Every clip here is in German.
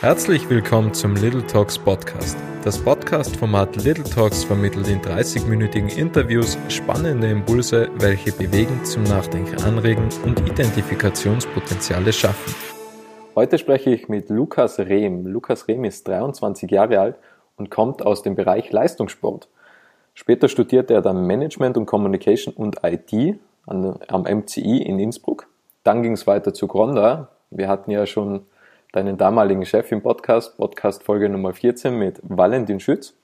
Herzlich willkommen zum Little Talks Podcast. Das Podcast-Format Little Talks vermittelt in 30-minütigen Interviews spannende Impulse, welche bewegen, zum Nachdenken anregen und Identifikationspotenziale schaffen. Heute spreche ich mit Lukas Rehm. Lukas Rehm ist 23 Jahre alt und kommt aus dem Bereich Leistungssport. Später studierte er dann Management und Communication und IT am MCI in Innsbruck. Dann ging es weiter zu Gronda. Wir hatten ja schon deinen damaligen Chef im Podcast, Podcast Folge Nummer 14 mit Valentin Schütz.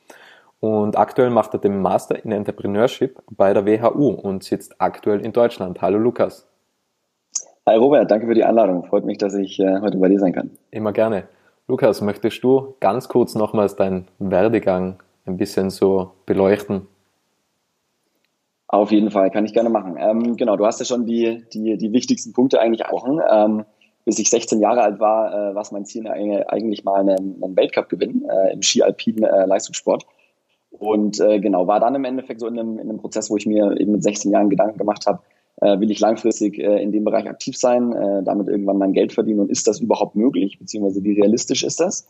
Und aktuell macht er den Master in Entrepreneurship bei der WHU und sitzt aktuell in Deutschland. Hallo Lukas. Hi Robert, danke für die Einladung. Freut mich, dass ich äh, heute bei dir sein kann. Immer gerne. Lukas, möchtest du ganz kurz nochmals deinen Werdegang ein bisschen so beleuchten? Auf jeden Fall, kann ich gerne machen. Ähm, genau, du hast ja schon die, die, die wichtigsten Punkte eigentlich angesprochen. Ähm, bis ich 16 Jahre alt war, äh, war es mein Ziel, eigentlich mal einen, einen Weltcup gewinnen äh, im Ski-Alpinen äh, Leistungssport. Und äh, genau, war dann im Endeffekt so in einem, in einem Prozess, wo ich mir eben mit 16 Jahren Gedanken gemacht habe, äh, will ich langfristig äh, in dem Bereich aktiv sein, äh, damit irgendwann mein Geld verdienen und ist das überhaupt möglich, beziehungsweise wie realistisch ist das?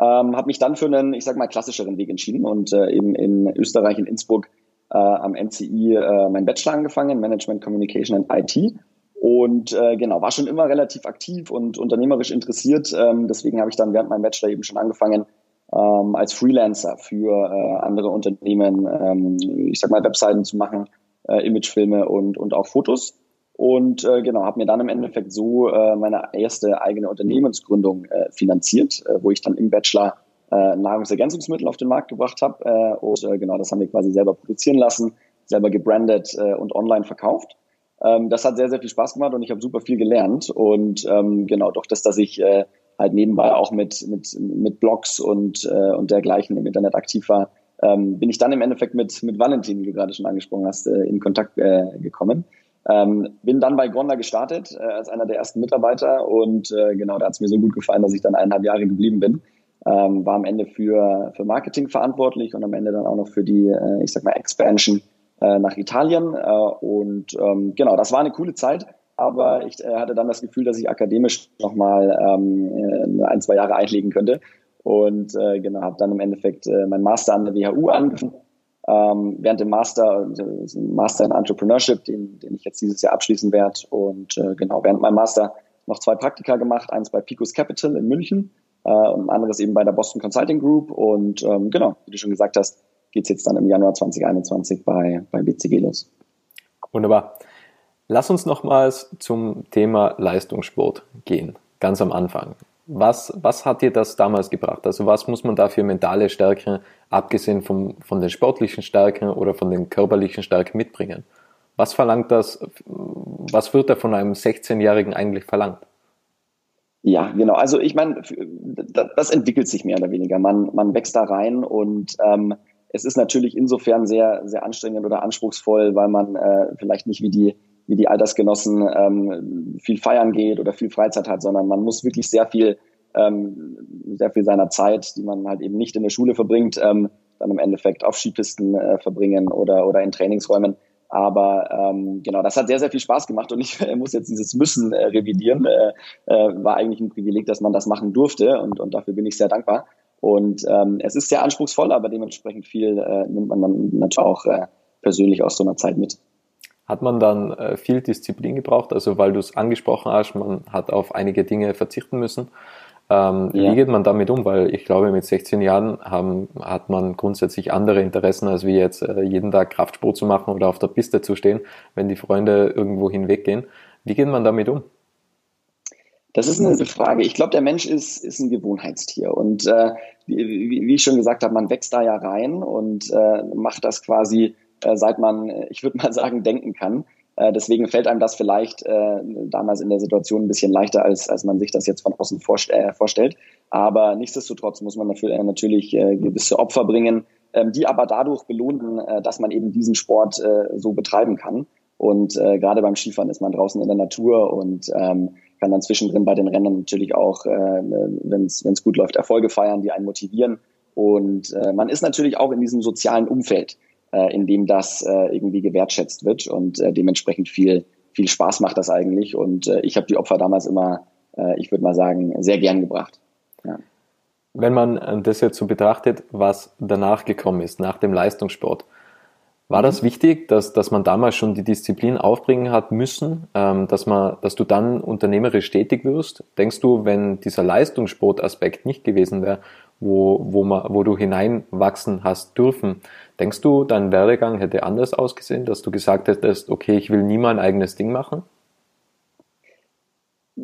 Ähm, habe mich dann für einen, ich sag mal, klassischeren Weg entschieden und äh, eben in Österreich, in Innsbruck, äh, am MCI äh, mein Bachelor angefangen, Management, Communication and IT und äh, genau, war schon immer relativ aktiv und unternehmerisch interessiert. Ähm, deswegen habe ich dann während meinem Bachelor eben schon angefangen, ähm, als Freelancer für äh, andere Unternehmen, ähm, ich sag mal, Webseiten zu machen, äh, Imagefilme und, und auch Fotos. Und äh, genau, habe mir dann im Endeffekt so äh, meine erste eigene Unternehmensgründung äh, finanziert, äh, wo ich dann im Bachelor äh, Nahrungsergänzungsmittel auf den Markt gebracht habe. Äh, und äh, genau, das haben wir quasi selber produzieren lassen, selber gebrandet äh, und online verkauft. Ähm, das hat sehr, sehr viel Spaß gemacht und ich habe super viel gelernt. Und ähm, genau, doch das, dass ich äh, halt nebenbei auch mit, mit, mit Blogs und, äh, und dergleichen im Internet aktiv war, ähm, bin ich dann im Endeffekt mit, mit Valentin, wie du gerade schon angesprochen hast, äh, in Kontakt äh, gekommen. Ähm, bin dann bei Gronda gestartet äh, als einer der ersten Mitarbeiter und äh, genau, da hat es mir so gut gefallen, dass ich dann eineinhalb Jahre geblieben bin. Ähm, war am Ende für, für Marketing verantwortlich und am Ende dann auch noch für die, äh, ich sag mal, Expansion äh, nach Italien. Äh, und ähm, genau, das war eine coole Zeit. Aber ich äh, hatte dann das Gefühl, dass ich akademisch nochmal ähm, äh, ein, zwei Jahre einlegen könnte. Und äh, genau, habe dann im Endeffekt äh, mein Master an der WHU angefangen. Ähm, während dem Master, äh, Master in Entrepreneurship, den, den ich jetzt dieses Jahr abschließen werde. Und äh, genau, während meinem Master noch zwei Praktika gemacht, eins bei Picos Capital in München äh, und ein anderes eben bei der Boston Consulting Group. Und ähm, genau, wie du schon gesagt hast, geht es jetzt dann im Januar 2021 bei, bei BCG los. Wunderbar. Lass uns nochmals zum Thema Leistungssport gehen, ganz am Anfang. Was, was hat dir das damals gebracht? Also was muss man da für mentale Stärke, abgesehen vom, von den sportlichen Stärken oder von den körperlichen Stärken mitbringen? Was verlangt das, was wird da von einem 16-Jährigen eigentlich verlangt? Ja, genau. Also ich meine, das entwickelt sich mehr oder weniger. Man, man wächst da rein und ähm, es ist natürlich insofern sehr, sehr anstrengend oder anspruchsvoll, weil man äh, vielleicht nicht wie die, wie die Altersgenossen ähm, viel feiern geht oder viel Freizeit hat, sondern man muss wirklich sehr viel, ähm, sehr viel seiner Zeit, die man halt eben nicht in der Schule verbringt, ähm, dann im Endeffekt auf Skipisten äh, verbringen oder, oder in Trainingsräumen. Aber ähm, genau, das hat sehr, sehr viel Spaß gemacht und ich äh, muss jetzt dieses Müssen äh, revidieren. Äh, äh, war eigentlich ein Privileg, dass man das machen durfte und, und dafür bin ich sehr dankbar. Und ähm, es ist sehr anspruchsvoll, aber dementsprechend viel äh, nimmt man dann natürlich auch äh, persönlich aus so einer Zeit mit. Hat man dann äh, viel Disziplin gebraucht? Also weil du es angesprochen hast, man hat auf einige Dinge verzichten müssen. Ähm, ja. Wie geht man damit um? Weil ich glaube, mit 16 Jahren haben, hat man grundsätzlich andere Interessen, als wie jetzt äh, jeden Tag Kraftsport zu machen oder auf der Piste zu stehen, wenn die Freunde irgendwo hinweggehen. Wie geht man damit um? Das ist eine Frage. Ich glaube, der Mensch ist, ist ein Gewohnheitstier. Und äh, wie, wie ich schon gesagt habe, man wächst da ja rein und äh, macht das quasi, äh, seit man, ich würde mal sagen, denken kann. Äh, deswegen fällt einem das vielleicht äh, damals in der Situation ein bisschen leichter, als, als man sich das jetzt von außen vorst äh, vorstellt. Aber nichtsdestotrotz muss man dafür äh, natürlich äh, gewisse Opfer bringen, ähm, die aber dadurch belohnen, äh, dass man eben diesen Sport äh, so betreiben kann. Und äh, gerade beim Skifahren ist man draußen in der Natur und ähm, kann dann zwischendrin bei den Rennen natürlich auch, äh, wenn es gut läuft, Erfolge feiern, die einen motivieren. Und äh, man ist natürlich auch in diesem sozialen Umfeld, äh, in dem das äh, irgendwie gewertschätzt wird und äh, dementsprechend viel, viel Spaß macht das eigentlich. Und äh, ich habe die Opfer damals immer, äh, ich würde mal sagen, sehr gern gebracht. Ja. Wenn man das jetzt so betrachtet, was danach gekommen ist, nach dem Leistungssport, war das wichtig, dass, dass man damals schon die Disziplin aufbringen hat müssen, ähm, dass, man, dass du dann unternehmerisch tätig wirst? Denkst du, wenn dieser Leistungssportaspekt nicht gewesen wäre, wo, wo, wo du hineinwachsen hast dürfen, denkst du, dein Werdegang hätte anders ausgesehen, dass du gesagt hättest, okay, ich will nie mein eigenes Ding machen?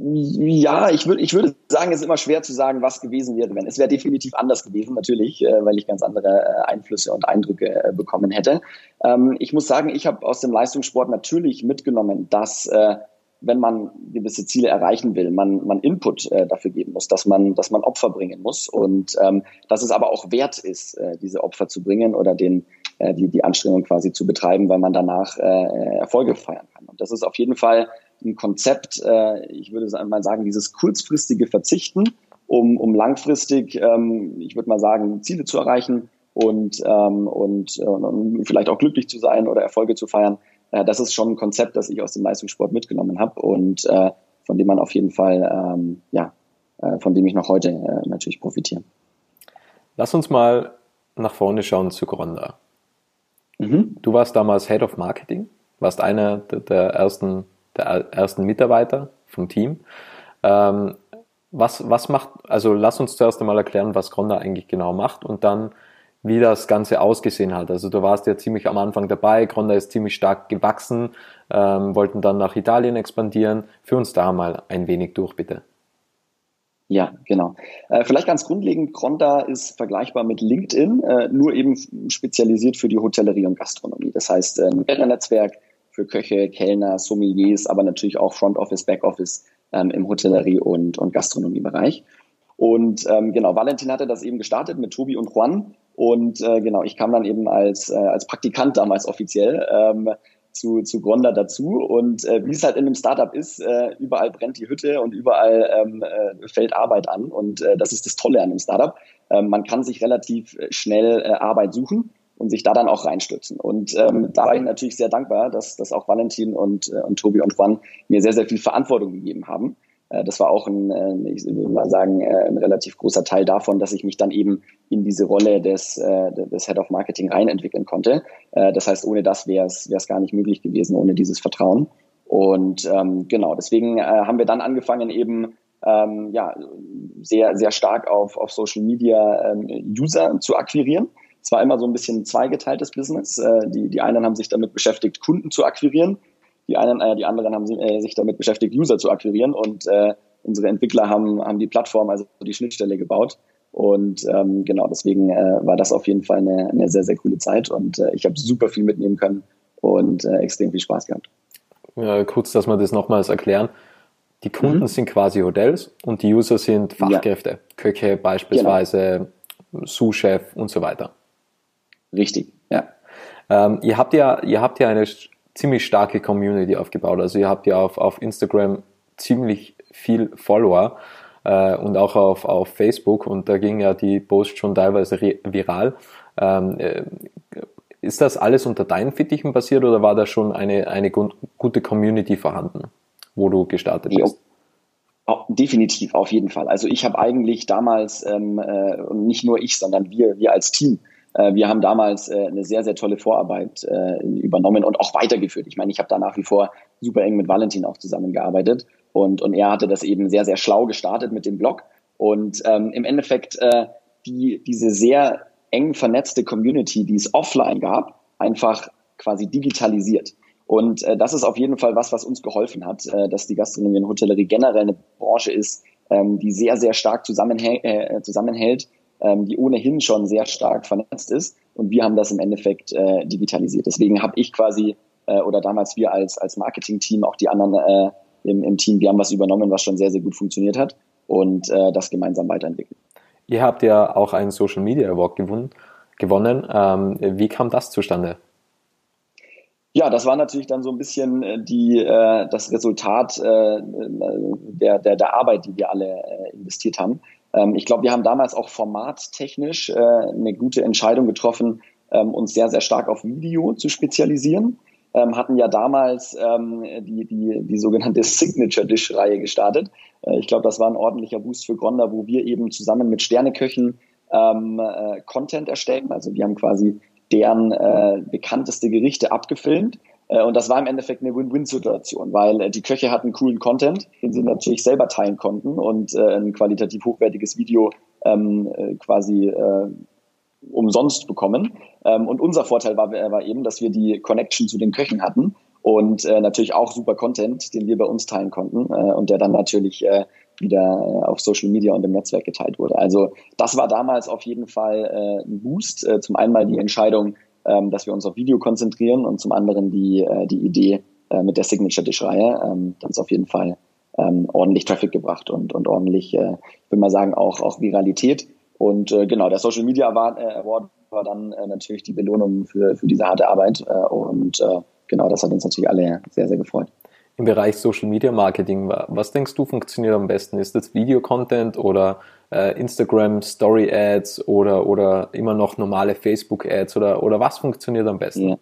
Ja, ich würde ich würde sagen, es ist immer schwer zu sagen, was gewesen wäre, wenn. Es wäre definitiv anders gewesen, natürlich, äh, weil ich ganz andere äh, Einflüsse und Eindrücke äh, bekommen hätte. Ähm, ich muss sagen, ich habe aus dem Leistungssport natürlich mitgenommen, dass wenn man gewisse Ziele erreichen will, man, man Input dafür geben muss, dass man, dass man Opfer bringen muss und ähm, dass es aber auch wert ist, diese Opfer zu bringen oder den, die, die Anstrengung quasi zu betreiben, weil man danach Erfolge feiern kann. Und das ist auf jeden Fall ein Konzept, äh, ich würde mal sagen, dieses kurzfristige Verzichten, um, um langfristig, ähm, ich würde mal sagen, Ziele zu erreichen und, ähm, und, äh, und vielleicht auch glücklich zu sein oder Erfolge zu feiern. Äh, das ist schon ein Konzept, das ich aus dem Leistungssport mitgenommen habe und äh, von dem man auf jeden Fall, ähm, ja, äh, von dem ich noch heute äh, natürlich profitiere. Lass uns mal nach vorne schauen zu Gronda. Mhm. Du warst damals Head of Marketing, warst einer der ersten der ersten Mitarbeiter vom Team. Ähm, was, was macht, also lass uns zuerst einmal erklären, was Gronda eigentlich genau macht und dann, wie das Ganze ausgesehen hat. Also du warst ja ziemlich am Anfang dabei, Gronda ist ziemlich stark gewachsen, ähm, wollten dann nach Italien expandieren. Führ uns da mal ein wenig durch, bitte. Ja, genau. Äh, vielleicht ganz grundlegend, Gronda ist vergleichbar mit LinkedIn, äh, nur eben spezialisiert für die Hotellerie und Gastronomie. Das heißt, ein Netzwerk, für Köche, Kellner, Sommeliers, aber natürlich auch Front Office, Back Office ähm, im Hotellerie- und, und Gastronomiebereich. Und ähm, genau, Valentin hatte das eben gestartet mit Tobi und Juan. Und äh, genau, ich kam dann eben als, äh, als Praktikant damals offiziell ähm, zu, zu Gronda dazu. Und äh, wie es halt in einem Startup ist, äh, überall brennt die Hütte und überall ähm, äh, fällt Arbeit an. Und äh, das ist das Tolle an einem Startup. Äh, man kann sich relativ schnell äh, Arbeit suchen und sich da dann auch reinstürzen. Und ähm, da war ich natürlich sehr dankbar, dass, dass auch Valentin und, äh, und Tobi und Juan mir sehr, sehr viel Verantwortung gegeben haben. Äh, das war auch ein, äh, ich würde mal sagen, äh, ein relativ großer Teil davon, dass ich mich dann eben in diese Rolle des, äh, des Head of Marketing reinentwickeln konnte. Äh, das heißt, ohne das wäre es wäre es gar nicht möglich gewesen, ohne dieses Vertrauen. Und ähm, genau, deswegen äh, haben wir dann angefangen, eben ähm, ja, sehr, sehr stark auf, auf Social Media ähm, User zu akquirieren. Es war immer so ein bisschen zweigeteiltes Business. Äh, die, die einen haben sich damit beschäftigt, Kunden zu akquirieren. Die, einen, äh, die anderen haben äh, sich damit beschäftigt, User zu akquirieren. Und äh, unsere Entwickler haben, haben die Plattform, also die Schnittstelle gebaut. Und ähm, genau, deswegen äh, war das auf jeden Fall eine, eine sehr, sehr coole Zeit. Und ich habe super viel mitnehmen können und extrem viel Spaß gehabt. Ja, kurz, dass wir das nochmals erklären. Die Kunden mhm. sind quasi Hotels und die User sind Fachkräfte, ja. Köche beispielsweise, genau. Sous-Chef und so weiter. Richtig, ja. Ähm, ihr habt ja, ihr habt ja eine ziemlich starke Community aufgebaut. Also ihr habt ja auf, auf Instagram ziemlich viel Follower äh, und auch auf, auf Facebook und da ging ja die Post schon teilweise viral. Ähm, äh, ist das alles unter deinen Fittichen passiert oder war da schon eine, eine gute Community vorhanden, wo du gestartet bist? Oh, definitiv, auf jeden Fall. Also ich habe eigentlich damals, ähm, äh, und nicht nur ich, sondern wir, wir als Team, wir haben damals äh, eine sehr, sehr tolle Vorarbeit äh, übernommen und auch weitergeführt. Ich meine, ich habe da nach wie vor super eng mit Valentin auch zusammengearbeitet und, und er hatte das eben sehr, sehr schlau gestartet mit dem Blog. Und ähm, im Endeffekt äh, die, diese sehr eng vernetzte Community, die es offline gab, einfach quasi digitalisiert. Und äh, das ist auf jeden Fall was, was uns geholfen hat, äh, dass die Gastronomie und Hotellerie generell eine Branche ist, ähm, die sehr, sehr stark zusammenhält, äh, zusammenhält ähm, die ohnehin schon sehr stark vernetzt ist. Und wir haben das im Endeffekt äh, digitalisiert. Deswegen habe ich quasi, äh, oder damals wir als, als Marketing-Team, auch die anderen äh, im, im Team, wir haben was übernommen, was schon sehr, sehr gut funktioniert hat und äh, das gemeinsam weiterentwickelt. Ihr habt ja auch einen Social Media Award gewonnen. gewonnen. Ähm, wie kam das zustande? Ja, das war natürlich dann so ein bisschen äh, die, äh, das Resultat äh, der, der, der Arbeit, die wir alle äh, investiert haben. Ähm, ich glaube, wir haben damals auch formattechnisch äh, eine gute Entscheidung getroffen, ähm, uns sehr, sehr stark auf Video zu spezialisieren. Ähm, hatten ja damals ähm, die, die, die sogenannte Signature Dish Reihe gestartet, Äh, ich glaube, das war ein ordentlicher Boost für Gronda, wo wir eben zusammen mit Sterneköchen ähm, äh, Content erstellen. Also wir haben quasi deren äh, bekannteste Gerichte abgefilmt. Äh, und das war im Endeffekt eine Win-Win-Situation, weil äh, die Köche hatten coolen Content, den sie natürlich selber teilen konnten und äh, ein qualitativ hochwertiges Video ähm, äh, quasi äh, umsonst bekommen. Ähm, und unser Vorteil war, war eben, dass wir die Connection zu den Köchen hatten und äh, natürlich auch super Content, den wir bei uns teilen konnten äh, und der dann natürlich äh, wieder auf Social Media und im Netzwerk geteilt wurde. Also das war damals auf jeden Fall äh, ein Boost. Äh, zum einen mal die Entscheidung, ähm, dass wir uns auf Video konzentrieren und zum anderen die, äh, die Idee äh, mit der Signature-Dish-Reihe. Ähm, das ist auf jeden Fall ähm, ordentlich Traffic gebracht und, und ordentlich, äh, ich würde mal sagen, auch, auch Viralität. Und äh, genau, der Social Media Award, äh, Award war dann äh, natürlich die Belohnung für, für diese harte Arbeit. Äh, und äh, genau, das hat uns natürlich alle sehr, sehr gefreut. Im Bereich Social Media Marketing, was denkst du funktioniert am besten? Ist das Video-Content oder äh, Instagram Story Ads oder, oder immer noch normale Facebook Ads oder, oder was funktioniert am besten? Ja.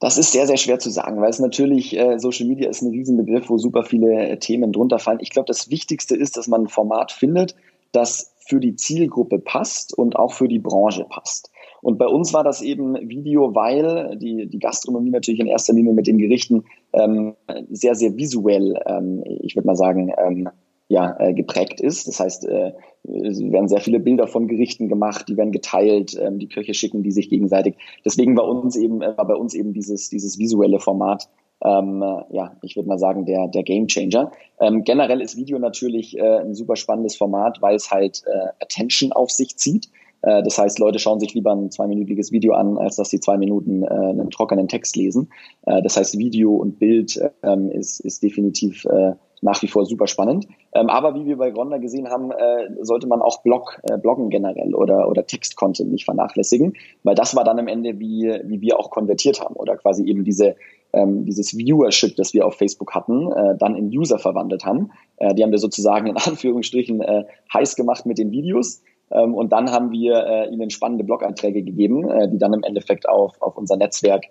Das ist sehr, sehr schwer zu sagen, weil es natürlich, äh, Social Media ist ein Riesenbegriff, wo super viele äh, Themen drunter fallen. Ich glaube, das Wichtigste ist, dass man ein Format findet, das für die Zielgruppe passt und auch für die Branche passt. Und bei uns war das eben Video, weil die, die Gastronomie natürlich in erster Linie mit den Gerichten ähm, sehr, sehr visuell, ähm, ich würde mal sagen, ähm, ja, äh, geprägt ist. Das heißt, äh, es werden sehr viele Bilder von Gerichten gemacht, die werden geteilt, ähm, die Köche schicken die sich gegenseitig. Deswegen war uns eben, äh, war bei uns eben dieses, dieses visuelle Format ähm, äh, ja, ich würde mal sagen, der, der Game Changer. Ähm, generell ist Video natürlich äh, ein super spannendes Format, weil es halt äh, Attention auf sich zieht. Äh, das heißt, Leute schauen sich lieber ein zweiminütiges Video an, als dass sie zwei Minuten äh, einen trockenen Text lesen. Äh, das heißt, Video und Bild ähm, ist, ist definitiv äh, nach wie vor super spannend. Ähm, aber wie wir bei Gronda gesehen haben, äh, sollte man auch Blog, äh, Bloggen generell oder, oder Text-Content nicht vernachlässigen, weil das war dann am Ende, wie, wie wir auch konvertiert haben oder quasi eben diese ähm, dieses Viewership, das wir auf Facebook hatten, äh, dann in User verwandelt haben. Äh, die haben wir sozusagen in Anführungsstrichen äh, heiß gemacht mit den Videos. Ähm, und dann haben wir äh, ihnen spannende Blog-Einträge gegeben, die dann im Endeffekt auf, auf unser Netzwerk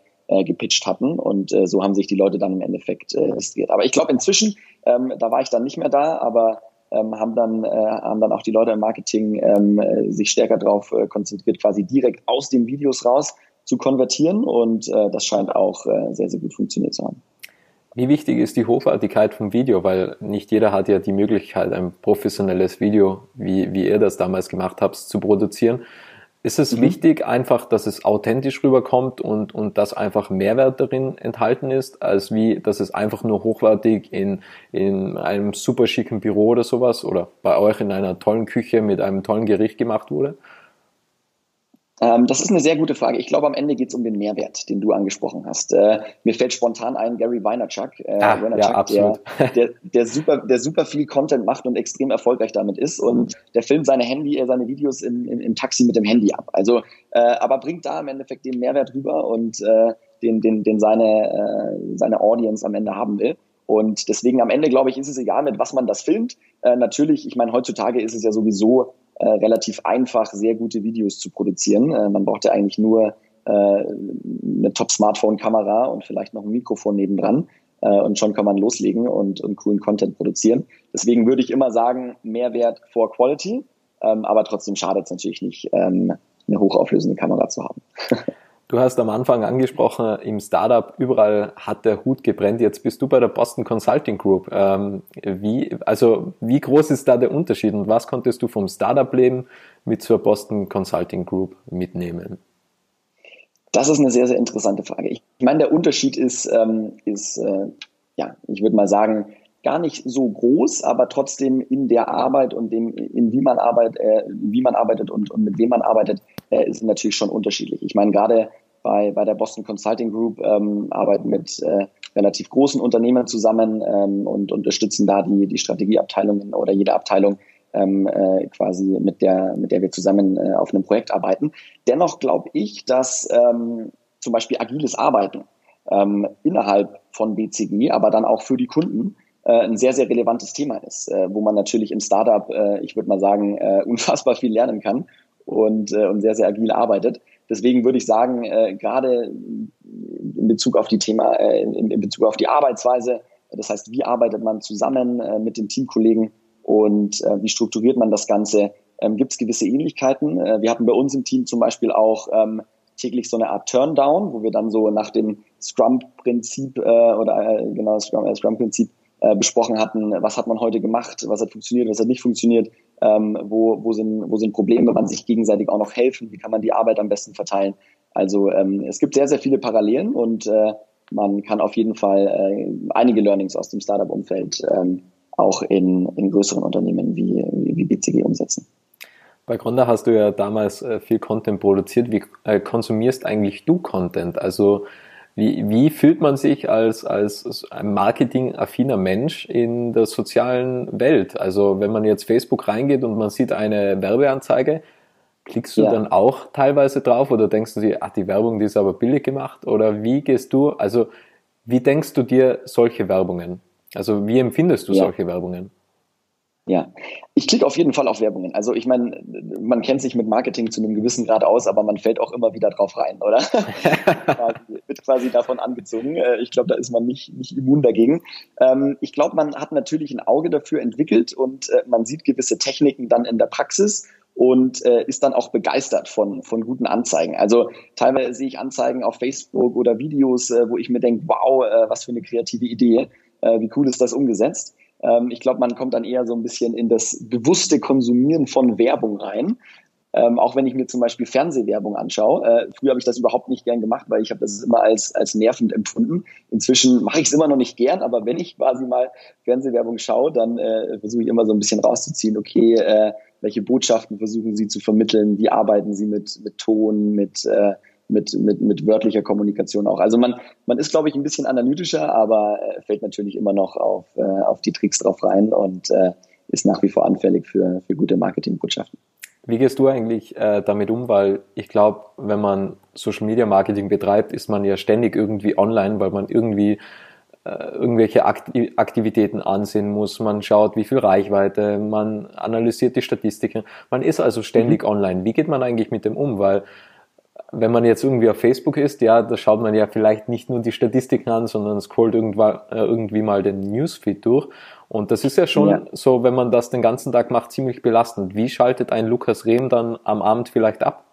gepitcht hatten. Und so haben sich die Leute dann im Endeffekt registriert. Aber ich glaube inzwischen, ähm, da war ich dann nicht mehr da, aber ähm, haben, dann, äh, haben dann auch die Leute im Marketing ähm, äh, sich stärker darauf äh, konzentriert, quasi direkt aus den Videos raus zu konvertieren. Und äh, das scheint auch äh, sehr, sehr gut funktioniert zu haben. Wie wichtig ist die Hochwertigkeit vom Video? Weil nicht jeder hat ja die Möglichkeit, ein professionelles Video, wie, wie ihr das damals gemacht habt, zu produzieren. Ist es mhm. wichtig einfach, dass es authentisch rüberkommt und, und dass einfach Mehrwert darin enthalten ist, als wie, dass es einfach nur hochwertig in, in einem super schicken Büro oder sowas oder bei euch in einer tollen Küche mit einem tollen Gericht gemacht wurde? Ähm, das ist eine sehr gute Frage. Ich glaube, am Ende geht es um den Mehrwert, den du angesprochen hast. Äh, mir fällt spontan ein Gary Vaynerchuk, äh, ah, Vaynerchuk ja, der, der, der, super, der super viel Content macht und extrem erfolgreich damit ist. Und der filmt seine Handy, äh, seine Videos im, im, im Taxi mit dem Handy ab. Also, äh, aber bringt da im Endeffekt den Mehrwert rüber und äh, den, den, den seine, äh, seine Audience am Ende haben will. Und deswegen am Ende, glaube ich, ist es egal, mit was man das filmt. Äh, natürlich, ich meine, heutzutage ist es ja sowieso äh, relativ einfach, sehr gute Videos zu produzieren. Äh, man braucht ja eigentlich nur äh, eine Top-Smartphone-Kamera und vielleicht noch ein Mikrofon nebendran äh, und schon kann man loslegen und, und coolen Content produzieren. Deswegen würde ich immer sagen, Mehrwert vor Quality, ähm, aber trotzdem schadet es natürlich nicht, ähm, eine hochauflösende Kamera zu haben. Du hast am Anfang angesprochen, im Startup überall hat der Hut gebrennt. Jetzt bist du bei der Boston Consulting Group. Ähm, wie, also wie groß ist da der Unterschied und was konntest du vom Startup-Leben mit zur Boston Consulting Group mitnehmen? Das ist eine sehr, sehr interessante Frage. Ich meine, der Unterschied ist, ähm, ist äh, ja, ich würde mal sagen, gar nicht so groß, aber trotzdem in der Arbeit und dem, in wie man arbeitet, äh, wie man arbeitet und, und mit wem man arbeitet, äh, ist natürlich schon unterschiedlich. Ich meine, gerade bei, bei der Boston Consulting Group, ähm, arbeiten mit äh, relativ großen Unternehmen zusammen ähm, und unterstützen da die, die Strategieabteilungen oder jede Abteilung ähm, äh, quasi mit der, mit der wir zusammen äh, auf einem Projekt arbeiten. Dennoch glaube ich, dass ähm, zum Beispiel agiles Arbeiten ähm, innerhalb von BCG, aber dann auch für die Kunden äh, ein sehr, sehr relevantes Thema ist, äh, wo man natürlich im Startup, äh, ich würde mal sagen, äh, unfassbar viel lernen kann und, äh, und sehr, sehr agil arbeitet. Deswegen würde ich sagen, äh, gerade in Bezug auf die Thema, äh, in, in Bezug auf die Arbeitsweise, Das heißt, wie arbeitet man zusammen äh, mit den Teamkollegen und äh, wie strukturiert man das Ganze? Ähm, Gibt es gewisse Ähnlichkeiten? Äh, wir hatten bei uns im Team zum Beispiel auch ähm, täglich so eine Art Turndown, wo wir dann so nach dem Scrum-Prinzip äh, oder genau Scrum-Prinzip Scrum besprochen hatten, was hat man heute gemacht, was hat funktioniert, was hat nicht funktioniert, ähm, wo, wo, sind, wo sind Probleme, man sich gegenseitig auch noch helfen, wie kann man die Arbeit am besten verteilen. Also ähm, es gibt sehr, sehr viele Parallelen und äh, man kann auf jeden Fall äh, einige Learnings aus dem Startup-Umfeld ähm, auch in, in größeren Unternehmen wie, wie BCG umsetzen. Bei Gronda hast du ja damals äh, viel Content produziert. Wie äh, konsumierst eigentlich du Content? Also wie, wie fühlt man sich als, als ein marketingaffiner Mensch in der sozialen Welt? Also wenn man jetzt Facebook reingeht und man sieht eine Werbeanzeige, klickst du ja. dann auch teilweise drauf oder denkst du dir, ach, die Werbung, die ist aber billig gemacht? Oder wie gehst du, also wie denkst du dir solche Werbungen? Also wie empfindest du ja. solche Werbungen? Ja, ich klicke auf jeden Fall auf Werbungen. Also ich meine, man kennt sich mit Marketing zu einem gewissen Grad aus, aber man fällt auch immer wieder drauf rein, oder? wird quasi davon angezogen. Äh, ich glaube, da ist man nicht, nicht immun dagegen. Ähm, ich glaube, man hat natürlich ein Auge dafür entwickelt und äh, man sieht gewisse Techniken dann in der Praxis und äh, ist dann auch begeistert von, von guten Anzeigen. Also teilweise sehe ich Anzeigen auf Facebook oder Videos, wo ich mir denke, wow, was für eine kreative Idee, wie cool ist das umgesetzt. Ähm, ich glaube, man kommt dann eher so ein bisschen in das bewusste Konsumieren von Werbung rein. Ähm, auch wenn ich mir zum Beispiel Fernsehwerbung anschaue. Äh, früher habe ich das überhaupt nicht gern gemacht, weil ich habe das immer als, als nervend empfunden. Inzwischen mache ich es immer noch nicht gern, aber wenn ich quasi mal Fernsehwerbung schaue, dann äh, versuche ich immer so ein bisschen rauszuziehen, okay, äh, welche Botschaften versuchen Sie zu vermitteln, wie arbeiten Sie mit, mit Ton, mit äh, mit, mit, mit wörtlicher Kommunikation auch. Also man, man ist, glaube ich, ein bisschen analytischer, aber äh, fällt natürlich immer noch auf, äh, auf die Tricks drauf rein und äh, ist nach wie vor anfällig für, für gute Marketingbotschaften. Wie gehst du eigentlich äh, damit um? Weil ich glaube, wenn man Social Media Marketing betreibt, ist man ja ständig irgendwie online, weil man irgendwie äh, irgendwelche Aktivitäten ansehen muss. Man schaut, wie viel Reichweite, man analysiert die Statistiken. Man ist also ständig mhm. online. Wie geht man eigentlich mit dem um? Weil wenn man jetzt irgendwie auf Facebook ist, ja, da schaut man ja vielleicht nicht nur die Statistiken an, sondern scrollt irgendwann, äh, irgendwie mal den Newsfeed durch. Und das ist ja schon ja. so, wenn man das den ganzen Tag macht, ziemlich belastend. Wie schaltet ein Lukas Rehm dann am Abend vielleicht ab?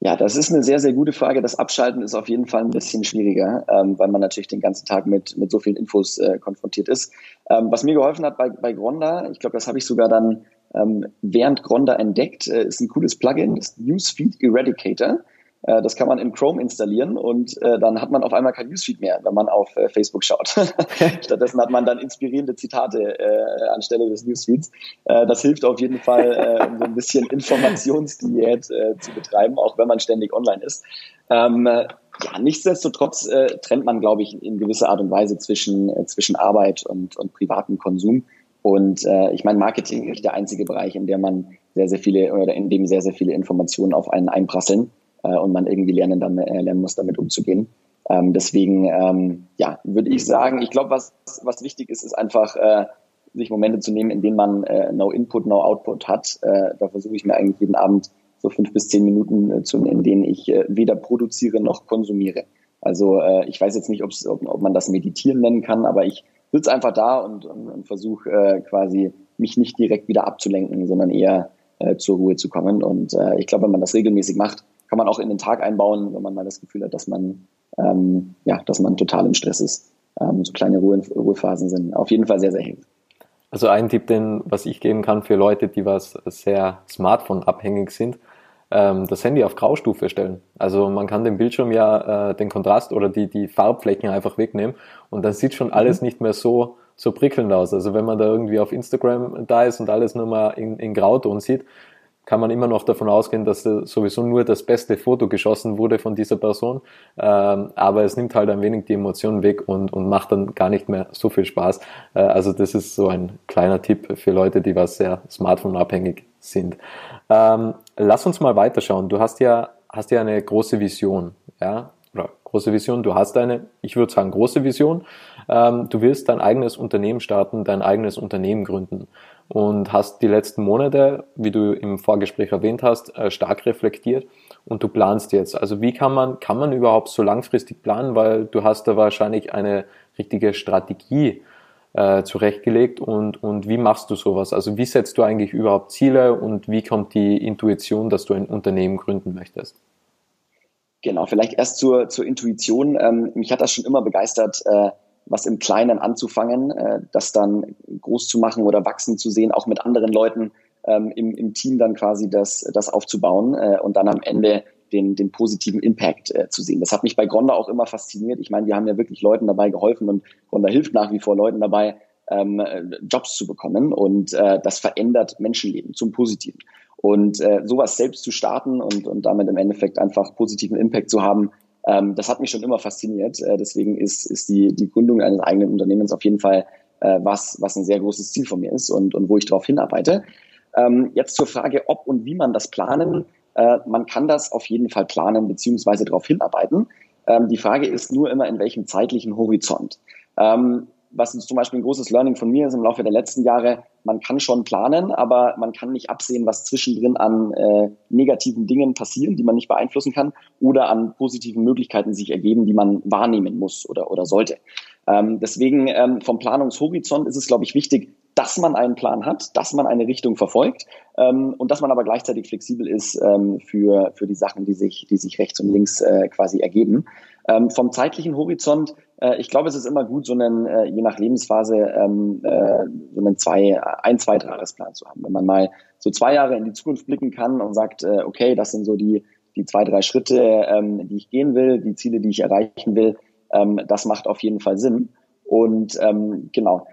Ja, das ist eine sehr, sehr gute Frage. Das Abschalten ist auf jeden Fall ein bisschen schwieriger, ähm, weil man natürlich den ganzen Tag mit, mit so vielen Infos äh, konfrontiert ist. Ähm, was mir geholfen hat bei, bei Gronda, ich glaube, das habe ich sogar dann ähm, während Gronda entdeckt, äh, ist ein cooles Plugin, das Newsfeed Eradicator. Äh, das kann man in Chrome installieren und äh, dann hat man auf einmal kein Newsfeed mehr, wenn man auf äh, Facebook schaut. Stattdessen hat man dann inspirierende Zitate äh, anstelle des Newsfeeds. Äh, das hilft auf jeden Fall, um so ein bisschen Informationsdiät zu betreiben, auch wenn man ständig online ist. Ähm, ja, nichtsdestotrotz trennt man, glaube ich, in gewisser Art und Weise zwischen, zwischen Arbeit und, und privatem Konsum. Und äh, ich meine, Marketing ist der einzige Bereich, in dem man sehr, sehr viele oder in dem sehr, sehr viele Informationen auf einen einprasseln äh, und man irgendwie lernen, damit, äh, lernen muss, damit umzugehen. Ähm, deswegen, ähm, ja, würde ich sagen, ich glaube, was, was wichtig ist, ist einfach, äh, sich Momente zu nehmen, in denen man äh, no Input, no Output hat. Äh, da versuche ich mir eigentlich jeden Abend so fünf bis zehn Minuten äh, zu, in denen ich äh, weder produziere noch konsumiere. Also äh, ich weiß jetzt nicht, ob, ob man das Meditieren nennen kann, aber ich sitze einfach da und, und, und versuche äh, quasi mich nicht direkt wieder abzulenken, sondern eher äh, zur Ruhe zu kommen. Und äh, ich glaube, wenn man das regelmäßig macht, kann man auch in den Tag einbauen, wenn man mal das Gefühl hat, dass man ähm, ja, dass man total im Stress ist. Ähm, so kleine Ruhe, Ruhephasen sind auf jeden Fall sehr, sehr hilfreich. Also ein Tipp, den was ich geben kann für Leute, die was sehr Smartphone-abhängig sind, ähm, das Handy auf Graustufe stellen. Also man kann den Bildschirm ja äh, den Kontrast oder die, die Farbflecken einfach wegnehmen und dann sieht schon alles mhm. nicht mehr so, so prickelnd aus. Also wenn man da irgendwie auf Instagram da ist und alles nur mal in, in Grauton sieht, kann man immer noch davon ausgehen, dass sowieso nur das beste Foto geschossen wurde von dieser Person. Ähm, aber es nimmt halt ein wenig die Emotionen weg und, und macht dann gar nicht mehr so viel Spaß. Äh, also das ist so ein kleiner Tipp für Leute, die was sehr smartphone-abhängig sind. Ähm, lass uns mal weiterschauen. Du hast ja, hast ja eine große Vision, ja, oder große Vision. Du hast eine, ich würde sagen, große Vision. Ähm, du willst dein eigenes Unternehmen starten, dein eigenes Unternehmen gründen und hast die letzten Monate, wie du im Vorgespräch erwähnt hast, äh, stark reflektiert und du planst jetzt. Also wie kann man, kann man überhaupt so langfristig planen, weil du hast da wahrscheinlich eine richtige Strategie äh, zurechtgelegt und, und wie machst du sowas? Also wie setzt du eigentlich überhaupt Ziele und wie kommt die Intuition, dass du ein Unternehmen gründen möchtest? Genau, vielleicht erst zur, zur Intuition. Ähm, mich hat das schon immer begeistert, äh, was im Kleinen anzufangen, äh, das dann groß zu machen oder wachsen zu sehen, auch mit anderen Leuten ähm, im, im Team dann quasi das, das aufzubauen äh, und dann am Ende den, den positiven Impact äh, zu sehen. Das hat mich bei Gronda auch immer fasziniert. Ich meine, wir haben ja wirklich Leuten dabei geholfen und Gronda hilft nach wie vor Leuten dabei, ähm, Jobs zu bekommen und äh, das verändert Menschenleben zum Positiven. Und äh, sowas selbst zu starten und, und damit im Endeffekt einfach positiven Impact zu haben, ähm, das hat mich schon immer fasziniert. Äh, deswegen ist, ist die, die Gründung eines eigenen Unternehmens auf jeden Fall äh, was, was ein sehr großes Ziel von mir ist und, und wo ich darauf hinarbeite. Ähm, jetzt zur Frage, ob und wie man das planen. Äh, man kann das auf jeden Fall planen beziehungsweise darauf hinarbeiten. Ähm, die Frage ist nur immer, in welchem zeitlichen Horizont. Ähm, was zum Beispiel ein großes Learning von mir ist im Laufe der letzten Jahre, man kann schon planen, aber man kann nicht absehen, was zwischendrin an äh, negativen Dingen passieren, die man nicht beeinflussen kann, oder an positiven Möglichkeiten sich ergeben, die man wahrnehmen muss oder, oder sollte. Ähm, deswegen ähm, vom Planungshorizont ist es, glaube ich, wichtig, dass man einen Plan hat, dass man eine Richtung verfolgt ähm, und dass man aber gleichzeitig flexibel ist ähm, für, für die Sachen, die sich, die sich rechts und links äh, quasi ergeben. Ähm, vom zeitlichen Horizont, äh, ich glaube, es ist immer gut, so einen, äh, je nach Lebensphase, ähm, äh, so einen zwei, ein, zwei Jahresplan zu haben. Wenn man mal so zwei Jahre in die Zukunft blicken kann und sagt, äh, okay, das sind so die, die zwei, drei Schritte, ähm, die ich gehen will, die Ziele, die ich erreichen will, ähm, das macht auf jeden Fall Sinn. Und ähm, genau.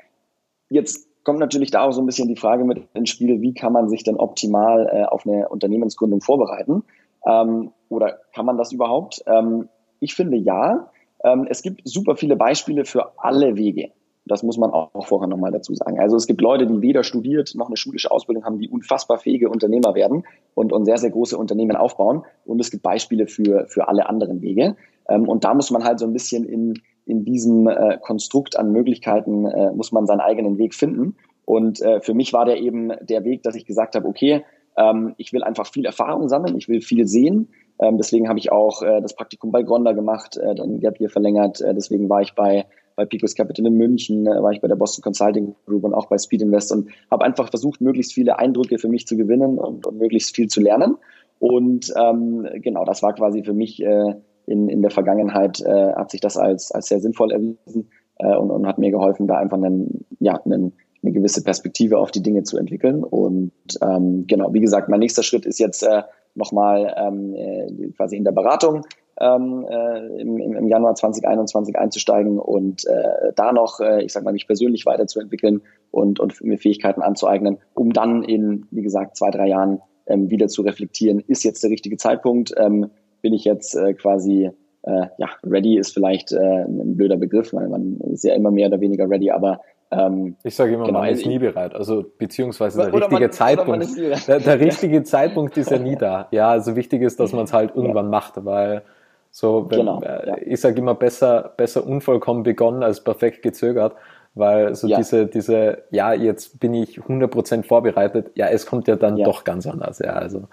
Jetzt kommt natürlich da auch so ein bisschen die Frage mit ins Spiel, wie kann man sich denn optimal äh, auf eine Unternehmensgründung vorbereiten? Ähm, oder kann man das überhaupt? Ähm, ich finde ja. Ähm, es gibt super viele Beispiele für alle Wege. Das muss man auch vorher nochmal dazu sagen. Also es gibt Leute, die weder studiert noch eine schulische Ausbildung haben, die unfassbar fähige Unternehmer werden und, und sehr, sehr große Unternehmen aufbauen. Und es gibt Beispiele für, für alle anderen Wege. Ähm, und da muss man halt so ein bisschen in, in diesem äh, Konstrukt an Möglichkeiten äh, muss man seinen eigenen Weg finden. Und äh, für mich war der eben der Weg, dass ich gesagt habe, okay, ähm, ich will einfach viel Erfahrung sammeln, ich will viel sehen. Ähm, deswegen habe ich auch äh, das Praktikum bei Gronda gemacht, äh, dann Gap hier verlängert. Äh, deswegen war ich bei bei Picos Capital in München, äh, war ich bei der Boston Consulting Group und auch bei Speed Invest und habe einfach versucht, möglichst viele Eindrücke für mich zu gewinnen und, und möglichst viel zu lernen. Und ähm, genau, das war quasi für mich äh, in, in der Vergangenheit äh, hat sich das als, als sehr sinnvoll erwiesen äh, und, und hat mir geholfen, da einfach einen, ja, einen, eine gewisse Perspektive auf die Dinge zu entwickeln. Und ähm, genau, wie gesagt, mein nächster Schritt ist jetzt äh, nochmal ähm, äh, quasi in der Beratung ähm, äh, im, im Januar 2021 einzusteigen und äh, da noch, äh, ich sag mal, mich persönlich weiterzuentwickeln und, und mir Fähigkeiten anzueignen, um dann in, wie gesagt, zwei, drei Jahren ähm, wieder zu reflektieren, ist jetzt der richtige Zeitpunkt, ähm, bin ich jetzt äh, quasi, äh, ja, ready ist vielleicht äh, ein blöder Begriff, weil man ist ja immer mehr oder weniger ready, aber ähm, ich sage immer, genau, man ist nie bereit. Also beziehungsweise der richtige man, Zeitpunkt. Der, der, richtige Zeitpunkt ist ja nie da. Ja, also wichtig ist, dass man es halt irgendwann ja. macht, weil so, wenn, genau, äh, ja. ich sage immer besser, besser unvollkommen begonnen als perfekt gezögert, weil so ja. diese, diese, ja, jetzt bin ich 100% vorbereitet, ja, es kommt ja dann doch ganz anders. Ja, also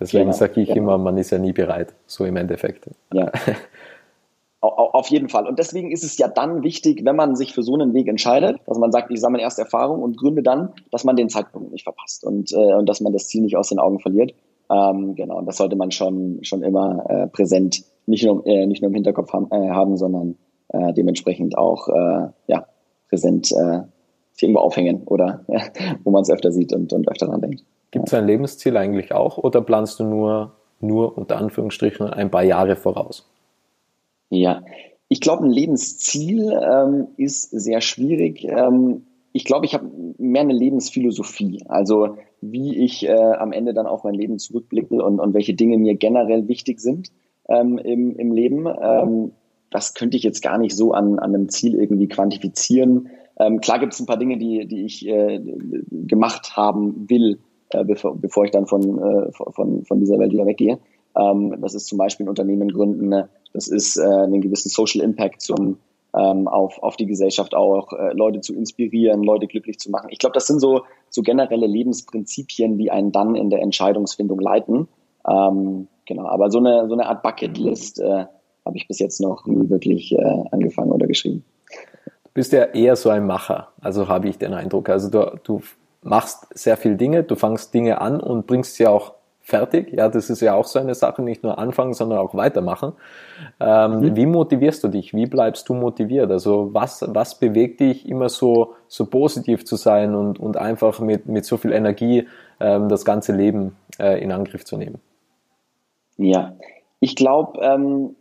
Deswegen genau, sage ich genau. immer, man ist ja nie bereit, so im Endeffekt. Ja. Auf jeden Fall. Und deswegen ist es ja dann wichtig, wenn man sich für so einen Weg entscheidet, dass man sagt, ich sammle erst Erfahrung und gründe dann, dass man den Zeitpunkt nicht verpasst und, äh, und dass man das Ziel nicht aus den Augen verliert. Ähm, genau, und das sollte man schon, schon immer äh, präsent, nicht nur, äh, nicht nur im Hinterkopf haben, äh, haben sondern äh, dementsprechend auch äh, ja, präsent irgendwo aufhängen oder wo man es öfter sieht und, und öfter dran denkt. Gibt es ein Lebensziel eigentlich auch oder planst du nur, nur unter Anführungsstrichen ein paar Jahre voraus? Ja, ich glaube, ein Lebensziel ähm, ist sehr schwierig. Ähm, ich glaube, ich habe mehr eine Lebensphilosophie. Also wie ich äh, am Ende dann auf mein Leben zurückblicke und, und welche Dinge mir generell wichtig sind ähm, im, im Leben. Ähm, das könnte ich jetzt gar nicht so an, an einem Ziel irgendwie quantifizieren. Ähm, klar gibt es ein paar Dinge, die, die ich äh, gemacht haben will, äh, bevor, bevor ich dann von, äh, von, von dieser Welt wieder weggehe. Ähm, das ist zum Beispiel ein Unternehmen gründen, ne? das ist äh, einen gewissen Social Impact zum, ähm, auf, auf die Gesellschaft auch, äh, Leute zu inspirieren, Leute glücklich zu machen. Ich glaube, das sind so, so generelle Lebensprinzipien, die einen dann in der Entscheidungsfindung leiten. Ähm, genau, aber so eine, so eine Art Bucketlist äh, habe ich bis jetzt noch nie wirklich äh, angefangen oder geschrieben. Du bist ja eher so ein Macher, also habe ich den Eindruck. Also du, du machst sehr viel Dinge, du fangst Dinge an und bringst sie auch fertig. Ja, das ist ja auch so eine Sache, nicht nur anfangen, sondern auch weitermachen. Ähm, mhm. Wie motivierst du dich? Wie bleibst du motiviert? Also was, was bewegt dich immer so, so positiv zu sein und, und einfach mit, mit so viel Energie ähm, das ganze Leben äh, in Angriff zu nehmen? Ja, ich glaube, ähm,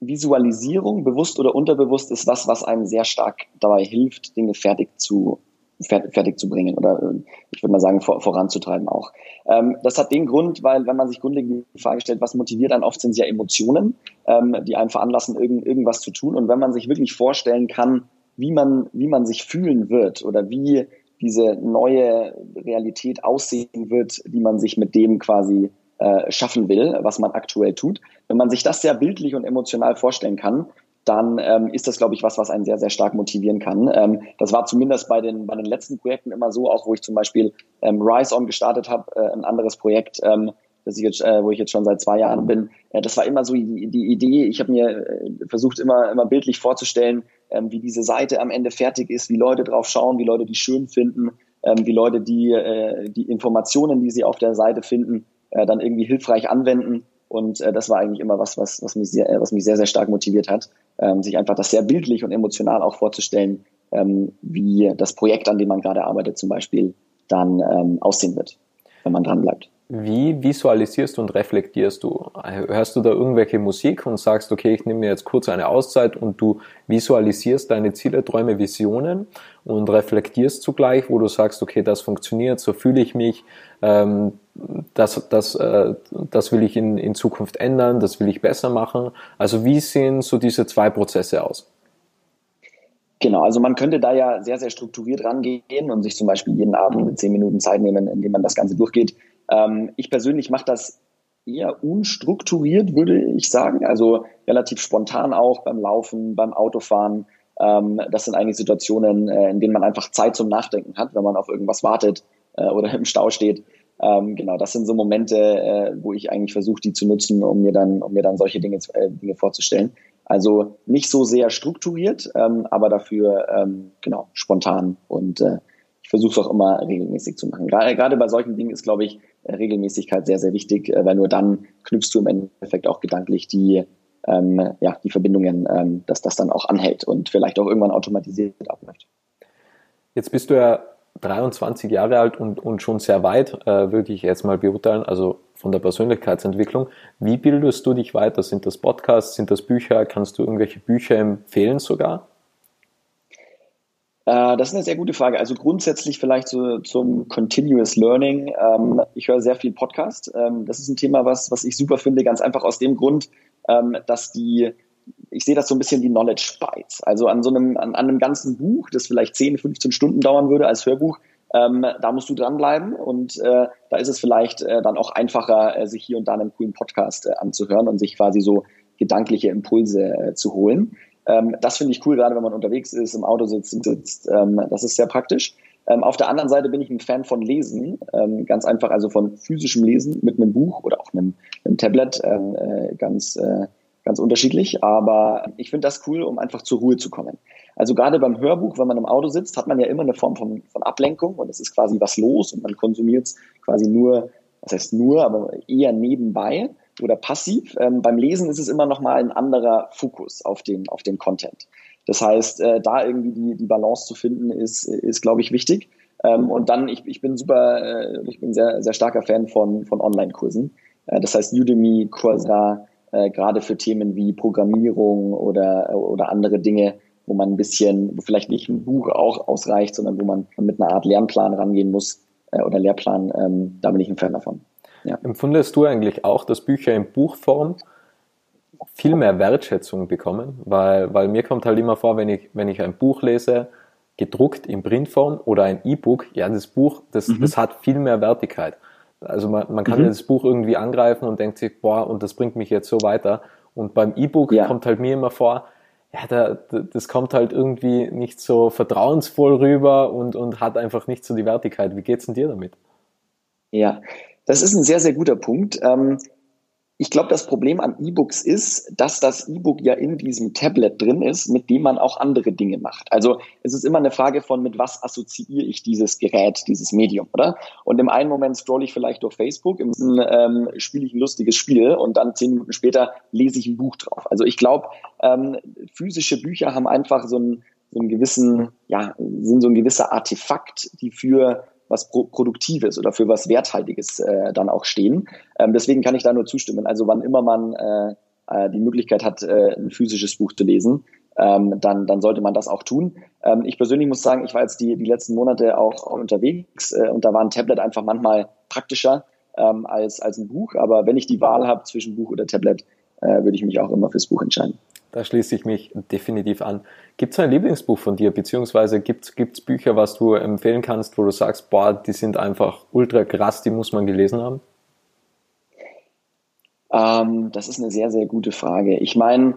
Visualisierung, bewusst oder unterbewusst, ist was, was einem sehr stark dabei hilft, Dinge fertig zu fertig zu bringen oder äh, ich würde mal sagen vor, voranzutreiben auch. Ähm, das hat den Grund, weil wenn man sich grundlegend die Frage stellt, was motiviert dann oft sind es ja Emotionen, ähm, die einen veranlassen, irgend, irgendwas zu tun. Und wenn man sich wirklich vorstellen kann, wie man, wie man sich fühlen wird oder wie diese neue Realität aussehen wird, die man sich mit dem quasi äh, schaffen will, was man aktuell tut. Wenn man sich das sehr bildlich und emotional vorstellen kann, dann ähm, ist das, glaube ich, was, was einen sehr, sehr stark motivieren kann. Ähm, das war zumindest bei den, bei den letzten Projekten immer so, auch wo ich zum Beispiel ähm, Rise On gestartet habe, äh, ein anderes Projekt, ähm, das ich jetzt, äh, wo ich jetzt schon seit zwei Jahren bin. Äh, das war immer so die, die Idee. Ich habe mir äh, versucht, immer, immer bildlich vorzustellen, ähm, wie diese Seite am Ende fertig ist, wie Leute drauf schauen, wie Leute die schön finden, ähm, wie Leute die, äh, die Informationen, die sie auf der Seite finden, äh, dann irgendwie hilfreich anwenden. Und äh, das war eigentlich immer was, was, was, mich, sehr, äh, was mich sehr, sehr stark motiviert hat, ähm, sich einfach das sehr bildlich und emotional auch vorzustellen, ähm, wie das Projekt, an dem man gerade arbeitet, zum Beispiel dann ähm, aussehen wird, wenn man dran bleibt. Wie visualisierst du und reflektierst du? Hörst du da irgendwelche Musik und sagst, okay, ich nehme mir jetzt kurz eine Auszeit und du visualisierst deine Ziele, Träume, Visionen und reflektierst zugleich, wo du sagst, okay, das funktioniert, so fühle ich mich, ähm, das, das, äh, das will ich in, in Zukunft ändern, das will ich besser machen. Also wie sehen so diese zwei Prozesse aus? Genau, also man könnte da ja sehr, sehr strukturiert rangehen und sich zum Beispiel jeden Abend zehn Minuten Zeit nehmen, indem man das Ganze durchgeht. Ähm, ich persönlich mache das eher unstrukturiert, würde ich sagen. Also relativ spontan auch beim Laufen, beim Autofahren. Ähm, das sind eigentlich Situationen, äh, in denen man einfach Zeit zum Nachdenken hat, wenn man auf irgendwas wartet äh, oder im Stau steht. Ähm, genau, das sind so Momente, äh, wo ich eigentlich versuche, die zu nutzen, um mir dann, um mir dann solche Dinge, äh, Dinge vorzustellen. Also nicht so sehr strukturiert, ähm, aber dafür ähm, genau spontan und äh, ich versuche es auch immer regelmäßig zu machen. Gerade, gerade bei solchen Dingen ist, glaube ich, Regelmäßigkeit sehr, sehr wichtig, äh, weil nur dann knüpfst du im Endeffekt auch gedanklich die, ähm, ja, die Verbindungen, ähm, dass das dann auch anhält und vielleicht auch irgendwann automatisiert abläuft. Jetzt bist du ja 23 Jahre alt und, und schon sehr weit, äh, würde ich jetzt mal beurteilen, also von der Persönlichkeitsentwicklung. Wie bildest du dich weiter? Sind das Podcasts, sind das Bücher? Kannst du irgendwelche Bücher empfehlen sogar? Äh, das ist eine sehr gute Frage. Also grundsätzlich vielleicht so, zum Continuous Learning. Ähm, ich höre sehr viel Podcast. Ähm, das ist ein Thema, was, was ich super finde, ganz einfach aus dem Grund, ähm, dass die, ich sehe das so ein bisschen wie Knowledge Bites. Also an so einem, an, an einem ganzen Buch, das vielleicht 10, 15 Stunden dauern würde als Hörbuch, ähm, da musst du dranbleiben und äh, da ist es vielleicht äh, dann auch einfacher, äh, sich hier und da einen coolen Podcast äh, anzuhören und sich quasi so gedankliche Impulse äh, zu holen. Ähm, das finde ich cool, gerade wenn man unterwegs ist, im Auto sitzt, sitzt ähm, das ist sehr praktisch. Ähm, auf der anderen Seite bin ich ein Fan von Lesen, ähm, ganz einfach, also von physischem Lesen mit einem Buch oder auch einem, einem Tablet, ähm, äh, ganz, ganz unterschiedlich. Aber ich finde das cool, um einfach zur Ruhe zu kommen. Also gerade beim Hörbuch, wenn man im Auto sitzt, hat man ja immer eine Form von, von Ablenkung und es ist quasi was los und man konsumiert es quasi nur, was heißt nur, aber eher nebenbei oder passiv. Ähm, beim Lesen ist es immer noch mal ein anderer Fokus auf den, auf den Content. Das heißt, äh, da irgendwie die, die Balance zu finden, ist, ist glaube ich, wichtig. Ähm, und dann, ich, ich bin super, äh, ich bin sehr, sehr starker Fan von, von Online-Kursen. Äh, das heißt, Udemy, Coursera, äh, gerade für Themen wie Programmierung oder, oder andere Dinge, wo man ein bisschen, wo vielleicht nicht ein Buch auch ausreicht, sondern wo man mit einer Art Lernplan rangehen muss äh, oder Lehrplan, ähm, da bin ich ein Fan davon. Ja. Empfindest du eigentlich auch, dass Bücher in Buchform viel mehr Wertschätzung bekommen? Weil, weil mir kommt halt immer vor, wenn ich, wenn ich ein Buch lese, gedruckt in Printform oder ein E-Book, ja, das Buch, das, mhm. das hat viel mehr Wertigkeit. Also man, man kann mhm. das Buch irgendwie angreifen und denkt sich, boah, und das bringt mich jetzt so weiter. Und beim E-Book ja. kommt halt mir immer vor, ja, da, das kommt halt irgendwie nicht so vertrauensvoll rüber und, und hat einfach nicht so die Wertigkeit. Wie geht's denn dir damit? Ja, das ist ein sehr, sehr guter Punkt. Ähm, ich glaube, das Problem an E-Books ist, dass das E-Book ja in diesem Tablet drin ist, mit dem man auch andere Dinge macht. Also es ist immer eine Frage von, mit was assoziiere ich dieses Gerät, dieses Medium, oder? Und im einen Moment scroll ich vielleicht durch Facebook, im ähm, spiele ich ein lustiges Spiel und dann zehn Minuten später lese ich ein Buch drauf. Also ich glaube, ähm, physische Bücher haben einfach so einen, so einen gewissen, ja, sind so ein gewisser Artefakt, die für was Pro Produktives oder für was Werthaltiges äh, dann auch stehen. Ähm, deswegen kann ich da nur zustimmen. Also wann immer man äh, äh, die Möglichkeit hat, äh, ein physisches Buch zu lesen, ähm, dann, dann sollte man das auch tun. Ähm, ich persönlich muss sagen, ich war jetzt die, die letzten Monate auch, unterwegs äh, und da war ein Tablet einfach manchmal praktischer ähm, als, als ein Buch. Aber wenn ich die Wahl habe zwischen Buch oder Tablet, äh, würde ich mich auch immer fürs Buch entscheiden. Da schließe ich mich definitiv an. Gibt es ein Lieblingsbuch von dir, beziehungsweise gibt es Bücher, was du empfehlen kannst, wo du sagst, boah, die sind einfach ultra krass, die muss man gelesen haben? Ähm, das ist eine sehr, sehr gute Frage. Ich meine,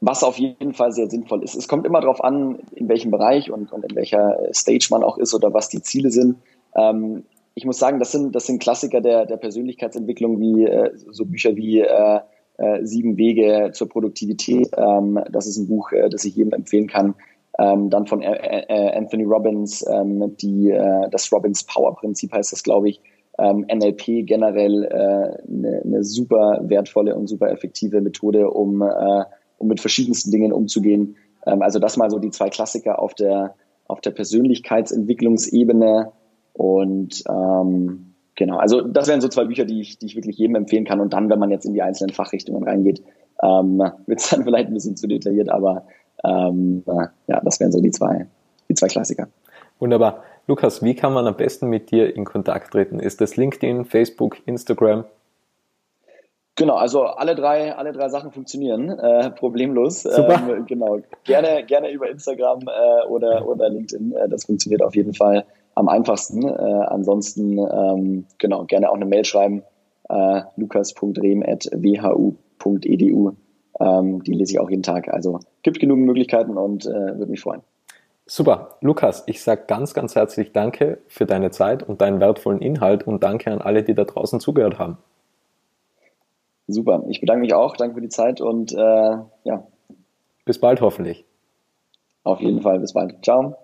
was auf jeden Fall sehr sinnvoll ist. Es kommt immer darauf an, in welchem Bereich und, und, in welcher Stage man auch ist oder was die Ziele sind. Ähm, ich muss sagen, das sind, das sind Klassiker der, der Persönlichkeitsentwicklung, wie äh, so Bücher wie äh, äh, Sieben Wege zur Produktivität. Ähm, das ist ein Buch, äh, das ich jedem empfehlen kann. Ähm, dann von äh, äh Anthony Robbins, ähm, die, äh, das Robbins Power Prinzip heißt das, glaube ich. Ähm, NLP generell eine äh, ne super wertvolle und super effektive Methode, um, äh, um mit verschiedensten Dingen umzugehen. Ähm, also das mal so die zwei Klassiker auf der, auf der Persönlichkeitsentwicklungsebene und ähm, Genau, also das wären so zwei Bücher, die ich, die ich wirklich jedem empfehlen kann. Und dann, wenn man jetzt in die einzelnen Fachrichtungen reingeht, ähm, wird es dann vielleicht ein bisschen zu detailliert, aber ähm, ja, das wären so die zwei, die zwei Klassiker. Wunderbar. Lukas, wie kann man am besten mit dir in Kontakt treten? Ist das LinkedIn, Facebook, Instagram? Genau, also alle drei, alle drei Sachen funktionieren äh, problemlos. Super. Ähm, genau, gerne, gerne über Instagram äh, oder oder LinkedIn. Äh, das funktioniert auf jeden Fall am einfachsten. Äh, ansonsten ähm, genau gerne auch eine Mail schreiben äh, lukas.rehm.whu.edu. Ähm, die lese ich auch jeden Tag. Also gibt genug Möglichkeiten und äh, würde mich freuen. Super. Lukas, ich sage ganz, ganz herzlich Danke für deine Zeit und deinen wertvollen Inhalt und danke an alle, die da draußen zugehört haben. Super. Ich bedanke mich auch. Danke für die Zeit und äh, ja. Bis bald hoffentlich. Auf jeden Fall. Bis bald. Ciao.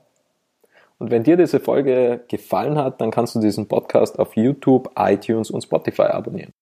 Und wenn dir diese Folge gefallen hat, dann kannst du diesen Podcast auf YouTube, iTunes und Spotify abonnieren.